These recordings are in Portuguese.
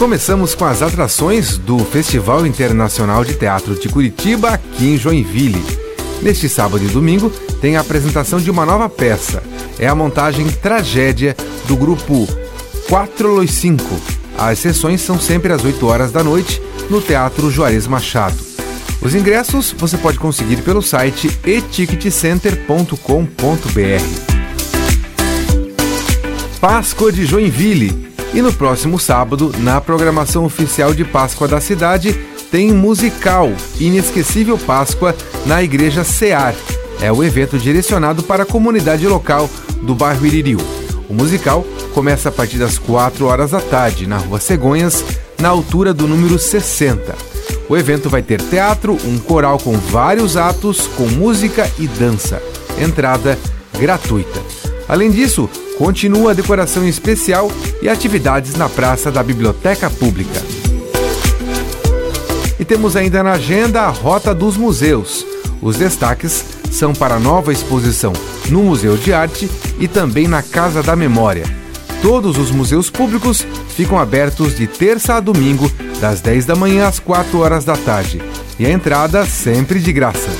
Começamos com as atrações do Festival Internacional de Teatro de Curitiba, aqui em Joinville. Neste sábado e domingo tem a apresentação de uma nova peça. É a montagem Tragédia do grupo 4 Los 5. As sessões são sempre às 8 horas da noite no Teatro Juarez Machado. Os ingressos você pode conseguir pelo site eticketcenter.com.br. Páscoa de Joinville. E no próximo sábado, na programação oficial de Páscoa da cidade, tem musical Inesquecível Páscoa na Igreja Cear. É o evento direcionado para a comunidade local do bairro Iririu. O musical começa a partir das 4 horas da tarde, na Rua Cegonhas, na altura do número 60. O evento vai ter teatro, um coral com vários atos, com música e dança. Entrada gratuita. Além disso, continua a decoração especial e atividades na Praça da Biblioteca Pública. E temos ainda na agenda a Rota dos Museus. Os destaques são para a nova exposição no Museu de Arte e também na Casa da Memória. Todos os museus públicos ficam abertos de terça a domingo, das 10 da manhã às 4 horas da tarde. E a entrada sempre de graça.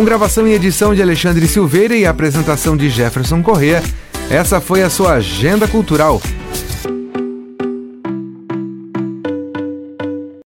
Com gravação e edição de Alexandre Silveira e apresentação de Jefferson Correa, essa foi a sua Agenda Cultural